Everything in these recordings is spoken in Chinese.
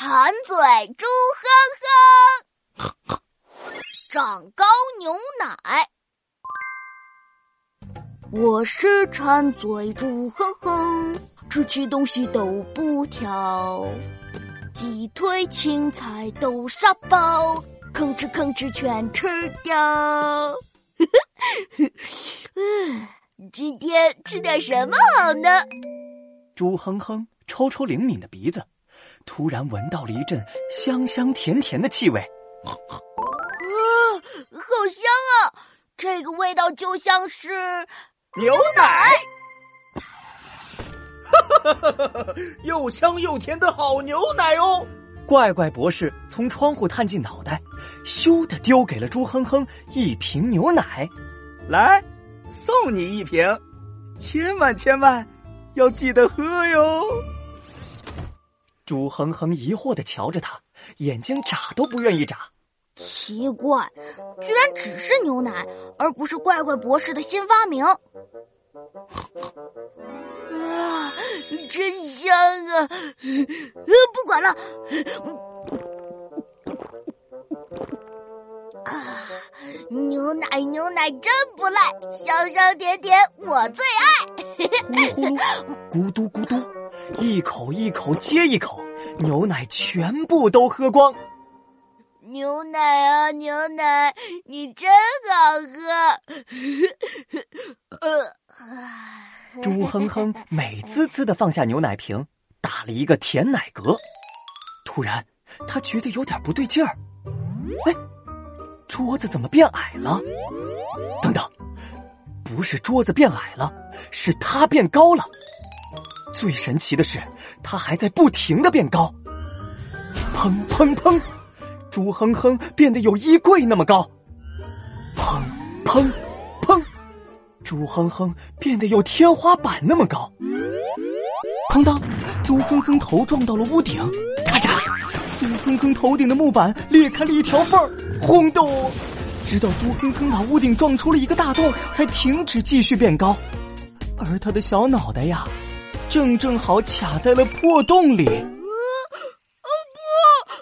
馋嘴猪哼哼，长高牛奶。我是馋嘴猪哼哼，吃起东西都不挑，鸡腿、青菜、豆沙包，吭哧吭哧全吃掉。今天吃点什么好呢？猪哼哼抽抽灵敏的鼻子，突然闻到了一阵香香甜甜的气味。啊，好香啊！这个味道就像是牛奶。哈哈哈哈哈！又香又甜的好牛奶哦！怪怪博士从窗户探进脑袋，咻的丢给了猪哼哼一瓶牛奶。来，送你一瓶，千万千万要记得喝哟！猪哼哼疑惑的瞧着他，眼睛眨都不愿意眨。奇怪，居然只是牛奶，而不是怪怪博士的新发明。啊，真香啊！不管了。啊，牛奶牛奶真不赖，香香甜甜我最爱。呼噜呼噜，咕嘟咕嘟，一口一口接一口，牛奶全部都喝光。牛奶啊牛奶，你真好喝。呃，猪哼哼美滋滋的放下牛奶瓶，打了一个甜奶嗝。突然，他觉得有点不对劲儿。哎。桌子怎么变矮了？等等，不是桌子变矮了，是他变高了。最神奇的是，它还在不停的变高。砰砰砰，猪哼哼变得有衣柜那么高。砰砰砰，猪哼哼变得有天花板那么高。砰当，猪哼哼头撞到了屋顶，咔嚓。猪哼哼头顶的木板裂开了一条缝儿，轰动，直到猪哼哼把屋顶撞出了一个大洞，才停止继续变高。而他的小脑袋呀，正正好卡在了破洞里。哦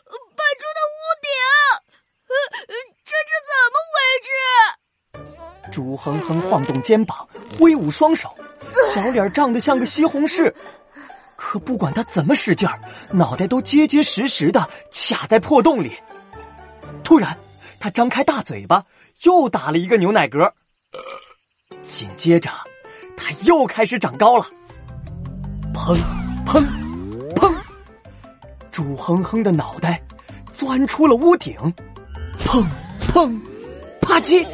不，绊住的屋顶，这是怎么回事？猪哼哼晃动肩膀，挥舞双手，小脸涨得像个西红柿。可不管他怎么使劲儿，脑袋都结结实实的卡在破洞里。突然，他张开大嘴巴，又打了一个牛奶嗝。紧接着，他又开始长高了。砰砰砰！猪哼哼的脑袋钻出了屋顶。砰砰啪叽！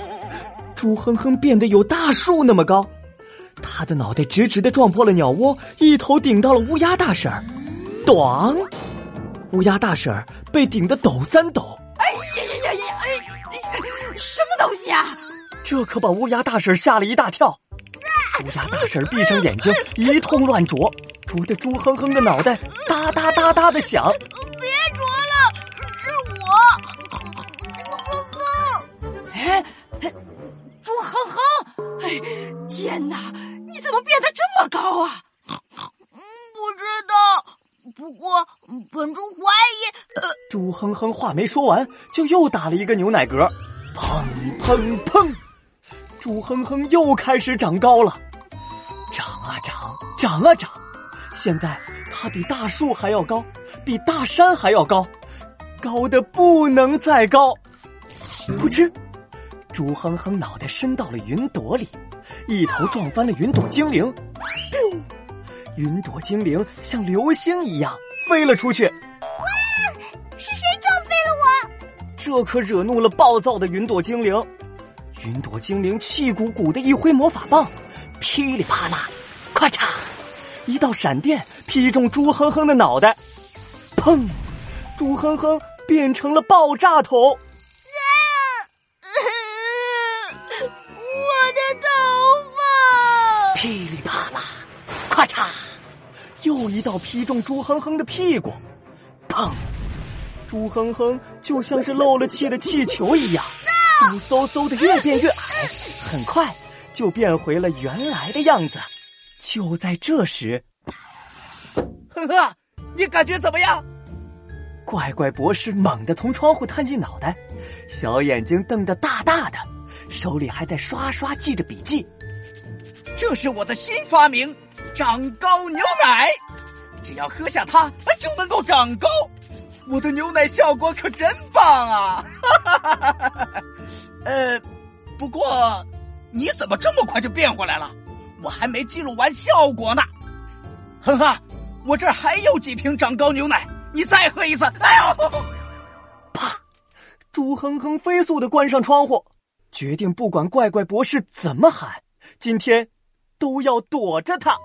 猪哼哼变得有大树那么高。他的脑袋直直的撞破了鸟窝，一头顶到了乌鸦大婶儿，咣！乌鸦大婶儿被顶得抖三抖。哎呀呀呀呀！哎，什么东西啊？这可把乌鸦大婶吓了一大跳。乌鸦大婶闭上眼睛，一通乱啄，啄的猪哼哼的脑袋哒哒哒哒的响。别啄了，是我，猪哼哼。哎，猪哼哼！哎，天哪！你怎么变得这么高啊？不知道，不过本猪怀疑。呃，猪哼哼话没说完，就又打了一个牛奶嗝。砰砰砰！猪哼哼又开始长高了，长啊长，长啊长。现在它比大树还要高，比大山还要高，高的不能再高。噗嗤！猪哼哼脑袋伸到了云朵里。一头撞翻了云朵精灵，云朵精灵像流星一样飞了出去。哇！是谁撞飞了我？这可惹怒了暴躁的云朵精灵。云朵精灵气鼓鼓的一挥魔法棒，噼里啪啦，咔嚓，一道闪电劈中猪哼哼的脑袋，砰！猪哼哼变成了爆炸头我的头。噼里啪啦，咔嚓，又一道劈中猪哼哼的屁股，砰！猪哼哼就像是漏了气的气球一样，嗖嗖嗖的越变越矮，很快就变回了原来的样子。就在这时，呵呵，你感觉怎么样？怪怪博士猛地从窗户探进脑袋，小眼睛瞪得大大的，手里还在刷刷记着笔记。这是我的新发明——长高牛奶，只要喝下它就能够长高。我的牛奶效果可真棒啊！哈哈哈哈呃，不过你怎么这么快就变回来了？我还没记录完效果呢。哼哈，我这儿还有几瓶长高牛奶，你再喝一次。哎呦！啪！猪哼哼飞速的关上窗户，决定不管怪怪博士怎么喊，今天都要躲着他。